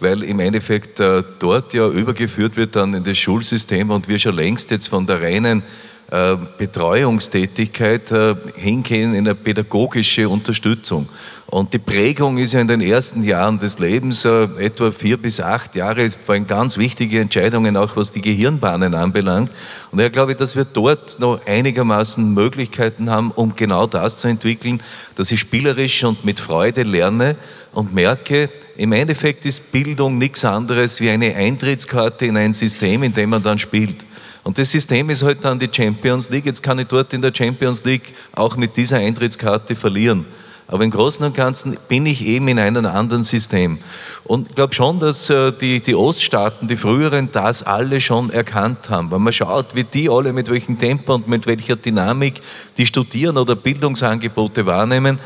weil im Endeffekt äh, dort ja übergeführt wird dann in das Schulsystem und wir schon längst jetzt von der reinen äh, Betreuungstätigkeit äh, hingehen in eine pädagogische Unterstützung. Und die Prägung ist ja in den ersten Jahren des Lebens, äh, etwa vier bis acht Jahre, vor allem ganz wichtige Entscheidungen, auch was die Gehirnbahnen anbelangt. Und daher glaube ich, dass wir dort noch einigermaßen Möglichkeiten haben, um genau das zu entwickeln, dass ich spielerisch und mit Freude lerne und merke, im Endeffekt ist Bildung nichts anderes wie eine Eintrittskarte in ein System, in dem man dann spielt. Und das System ist halt dann die Champions League. Jetzt kann ich dort in der Champions League auch mit dieser Eintrittskarte verlieren. Aber im Großen und Ganzen bin ich eben in einem anderen System. Und ich glaube schon, dass äh, die, die Oststaaten, die früheren, das alle schon erkannt haben. Wenn man schaut, wie die alle mit welchem Tempo und mit welcher Dynamik die studieren oder Bildungsangebote wahrnehmen,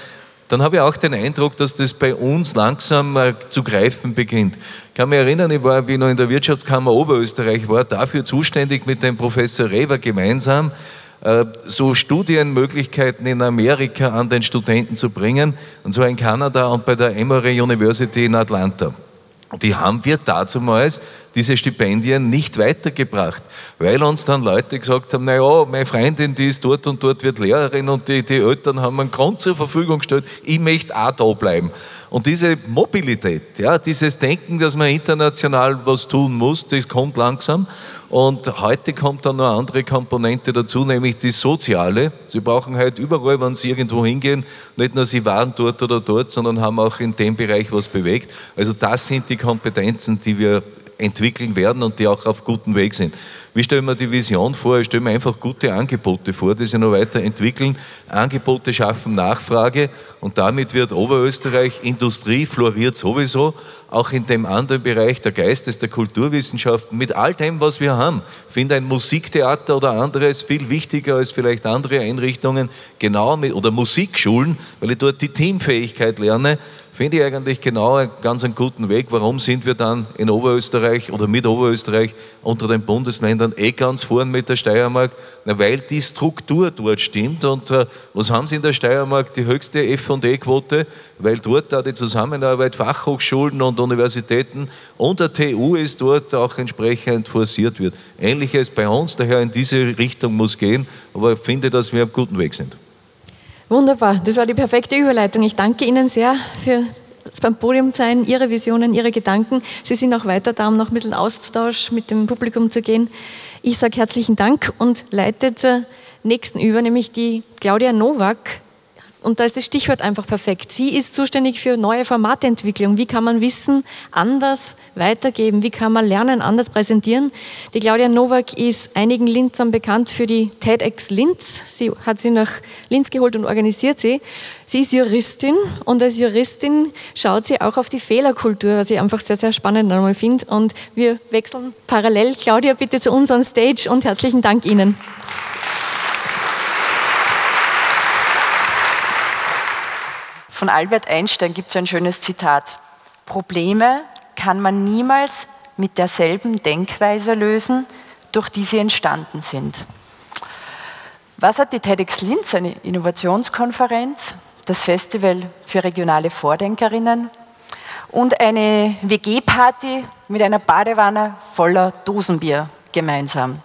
dann habe ich auch den Eindruck, dass das bei uns langsam äh, zu greifen beginnt. Ich kann mich erinnern, ich war, wie ich noch in der Wirtschaftskammer Oberösterreich war, dafür zuständig mit dem Professor Rever gemeinsam, so Studienmöglichkeiten in Amerika an den Studenten zu bringen, und zwar in Kanada und bei der Emory University in Atlanta. Die haben wir damals diese Stipendien nicht weitergebracht, weil uns dann Leute gesagt haben, naja, meine Freundin, die ist dort und dort wird Lehrerin und die, die Eltern haben einen Grund zur Verfügung gestellt, ich möchte auch da bleiben. Und diese Mobilität, ja, dieses Denken, dass man international was tun muss, das kommt langsam. Und heute kommt dann noch eine andere Komponente dazu, nämlich die soziale. Sie brauchen halt überall, wenn Sie irgendwo hingehen, nicht nur Sie waren dort oder dort, sondern haben auch in dem Bereich was bewegt. Also das sind die Kompetenzen, die wir entwickeln werden und die auch auf gutem Weg sind. Wie stellen wir die Vision vor? Ich stelle mir einfach gute Angebote vor, die sich noch weiterentwickeln. Angebote schaffen Nachfrage und damit wird Oberösterreich, Industrie floriert sowieso, auch in dem anderen Bereich der Geistes-, der Kulturwissenschaften, mit all dem, was wir haben. Ich finde ein Musiktheater oder anderes viel wichtiger als vielleicht andere Einrichtungen, genau mit, oder Musikschulen, weil ich dort die Teamfähigkeit lerne, finde ich eigentlich genau einen ganz einen guten Weg. Warum sind wir dann in Oberösterreich oder mit Oberösterreich unter den Bundesländern eh ganz vorn mit der Steiermark? Na, weil die Struktur dort stimmt. Und äh, was haben sie in der Steiermark? Die höchste F&E-Quote, weil dort da die Zusammenarbeit Fachhochschulen und Universitäten und der TU ist dort auch entsprechend forciert wird. Ähnliches bei uns, daher in diese Richtung muss gehen, aber ich finde, dass wir auf gutem Weg sind. Wunderbar, das war die perfekte Überleitung. Ich danke Ihnen sehr für das beim Podium sein, Ihre Visionen, Ihre Gedanken. Sie sind auch weiter da, um noch ein bisschen Austausch mit dem Publikum zu gehen. Ich sage herzlichen Dank und leite zur nächsten über, nämlich die Claudia Nowak. Und da ist das Stichwort einfach perfekt. Sie ist zuständig für neue Formatentwicklung. Wie kann man Wissen anders weitergeben? Wie kann man Lernen anders präsentieren? Die Claudia Nowak ist einigen Linzern bekannt für die TEDx Linz. Sie hat sie nach Linz geholt und organisiert sie. Sie ist Juristin und als Juristin schaut sie auch auf die Fehlerkultur, was ich einfach sehr, sehr spannend einmal finde. Und wir wechseln parallel. Claudia, bitte zu uns on Stage und herzlichen Dank Ihnen. Von Albert Einstein gibt es ein schönes Zitat. Probleme kann man niemals mit derselben Denkweise lösen, durch die sie entstanden sind. Was hat die TEDx Linz, eine Innovationskonferenz, das Festival für regionale Vordenkerinnen und eine WG-Party mit einer Badewanne voller Dosenbier gemeinsam.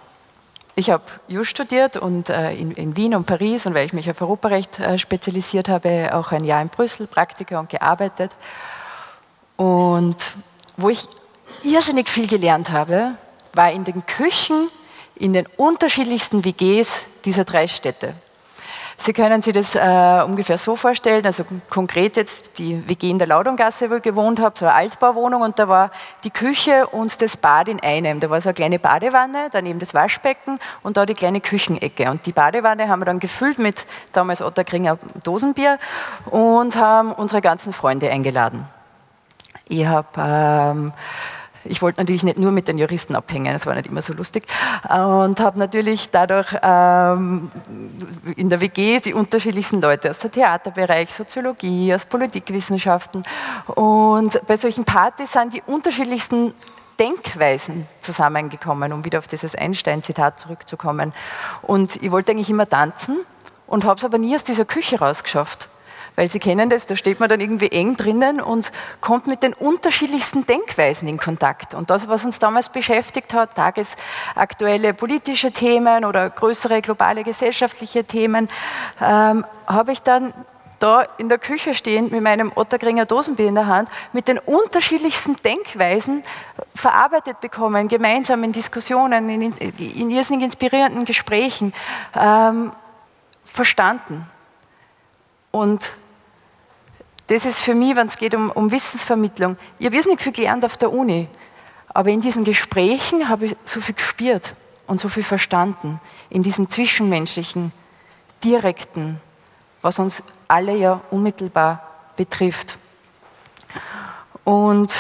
Ich habe Jus studiert und äh, in, in, Wien und Paris und weil ich mich auf Europarecht äh, spezialisiert habe, auch ein Jahr in Brüssel Praktika und gearbeitet. Und wo ich irrsinnig viel gelernt habe, war in den Küchen in den unterschiedlichsten WGs dieser drei Städte. Sie können sich das äh, ungefähr so vorstellen, also konkret jetzt die WG in der Laudongasse, wo ich gewohnt habe, so eine Altbauwohnung und da war die Küche und das Bad in einem. Da war so eine kleine Badewanne, daneben das Waschbecken und da die kleine Küchenecke. Und die Badewanne haben wir dann gefüllt mit damals Otterkringer Dosenbier und haben unsere ganzen Freunde eingeladen. Ich habe ähm, ich wollte natürlich nicht nur mit den Juristen abhängen, das war nicht immer so lustig. Und habe natürlich dadurch ähm, in der WG die unterschiedlichsten Leute aus dem Theaterbereich, Soziologie, aus Politikwissenschaften. Und bei solchen Partys sind die unterschiedlichsten Denkweisen zusammengekommen, um wieder auf dieses Einstein-Zitat zurückzukommen. Und ich wollte eigentlich immer tanzen und habe es aber nie aus dieser Küche rausgeschafft. Weil Sie kennen das, da steht man dann irgendwie eng drinnen und kommt mit den unterschiedlichsten Denkweisen in Kontakt. Und das, was uns damals beschäftigt hat, tagesaktuelle politische Themen oder größere globale gesellschaftliche Themen, ähm, habe ich dann da in der Küche stehend mit meinem Ottergringer Dosenbier in der Hand, mit den unterschiedlichsten Denkweisen verarbeitet bekommen, gemeinsam in Diskussionen, in, in irrsinnig inspirierenden Gesprächen ähm, verstanden. Und das ist für mich, wenn es geht um, um Wissensvermittlung, ich habe nicht viel gelernt auf der Uni, aber in diesen Gesprächen habe ich so viel gespürt und so viel verstanden, in diesen zwischenmenschlichen, direkten, was uns alle ja unmittelbar betrifft. Und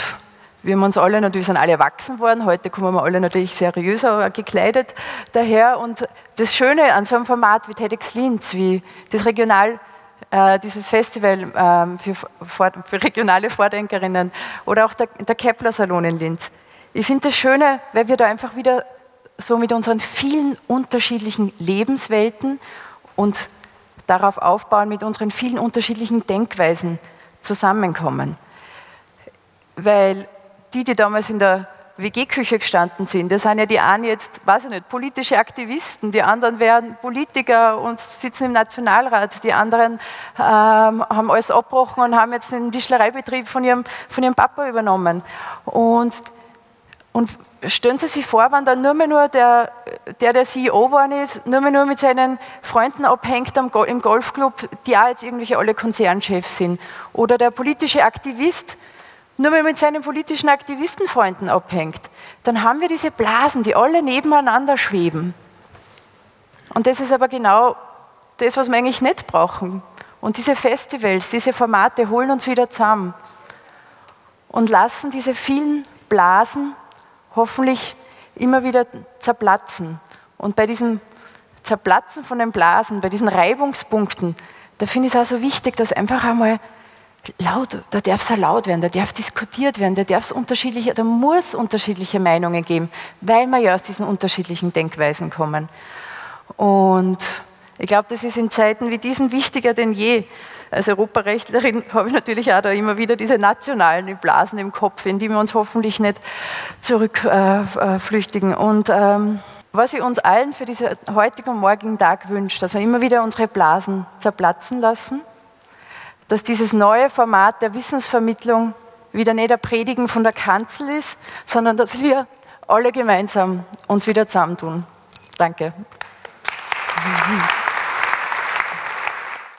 wir haben uns alle natürlich sind alle erwachsen worden. Heute kommen wir alle natürlich seriöser gekleidet daher. Und das Schöne an so einem Format wie TEDx Linz, wie das Regional äh, dieses Festival ähm, für, für, regionale Vordenkerinnen oder auch der, der Kepler Salon in Linz. Ich finde das Schöne, weil wir da einfach wieder so mit unseren vielen unterschiedlichen Lebenswelten und darauf aufbauen, mit unseren vielen unterschiedlichen Denkweisen zusammenkommen. Weil die, die damals in der WG-Küche gestanden sind. Das sind ja die einen jetzt, weiß ich nicht, politische Aktivisten, die anderen werden Politiker und sitzen im Nationalrat, die anderen ähm, haben alles abbrochen und haben jetzt den Tischlereibetrieb von ihrem, von ihrem Papa übernommen. Und, und stellen Sie sich vor, wenn dann nur mehr nur der, der, der CEO geworden ist, nur mehr nur mit seinen Freunden abhängt im Golfclub, die auch jetzt irgendwelche alle Konzernchefs sind. Oder der politische Aktivist, nur mehr mit seinen politischen Aktivistenfreunden abhängt, dann haben wir diese Blasen, die alle nebeneinander schweben. Und das ist aber genau das, was wir eigentlich nicht brauchen. Und diese Festivals, diese Formate holen uns wieder zusammen und lassen diese vielen Blasen hoffentlich immer wieder zerplatzen. Und bei diesem Zerplatzen von den Blasen, bei diesen Reibungspunkten, da finde ich es auch so wichtig, dass einfach einmal laut, da darf es laut werden, da darf diskutiert werden, da darf es unterschiedliche, da muss unterschiedliche Meinungen geben, weil wir ja aus diesen unterschiedlichen Denkweisen kommen. Und ich glaube, das ist in Zeiten wie diesen wichtiger denn je. Als Europarechtlerin habe ich natürlich auch da immer wieder diese nationalen Blasen im Kopf, in die wir uns hoffentlich nicht zurückflüchtigen. Äh, äh und ähm, was ich uns allen für diesen heutigen und morgigen Tag wünsche, dass wir immer wieder unsere Blasen zerplatzen lassen dass dieses neue Format der Wissensvermittlung wieder nicht ein Predigen von der Kanzel ist, sondern dass wir alle gemeinsam uns wieder zusammentun. Danke.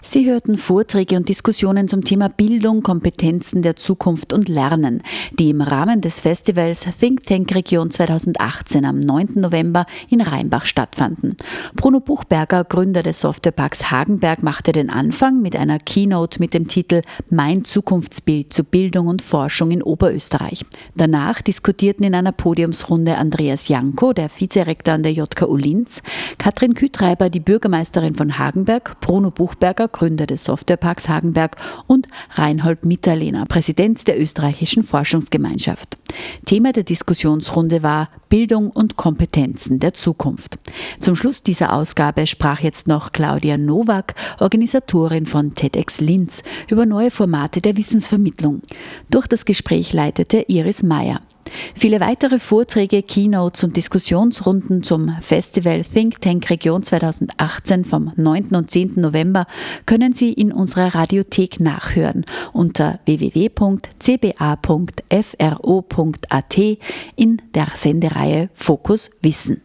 Sie hörten Vorträge und Diskussionen zum Thema Bildung, Kompetenzen der Zukunft und Lernen, die im Rahmen des Festivals Think Tank Region 2018 am 9. November in Rheinbach stattfanden. Bruno Buchberger, Gründer des Softwareparks Hagenberg, machte den Anfang mit einer Keynote mit dem Titel Mein Zukunftsbild zu Bildung und Forschung in Oberösterreich. Danach diskutierten in einer Podiumsrunde Andreas Janko, der Vizerektor an der JKU Linz, Katrin Kütreiber, die Bürgermeisterin von Hagenberg, Bruno Buchberger, Gründer des Softwareparks Hagenberg und Reinhold Mitterlehner, Präsident der österreichischen Forschungsgemeinschaft. Thema der Diskussionsrunde war Bildung und Kompetenzen der Zukunft. Zum Schluss dieser Ausgabe sprach jetzt noch Claudia Nowak, Organisatorin von TEDx Linz, über neue Formate der Wissensvermittlung. Durch das Gespräch leitete Iris Meyer. Viele weitere Vorträge, Keynotes und Diskussionsrunden zum Festival Think Tank Region 2018 vom 9. und 10. November können Sie in unserer Radiothek nachhören unter www.cba.fro.at in der Sendereihe Fokus Wissen.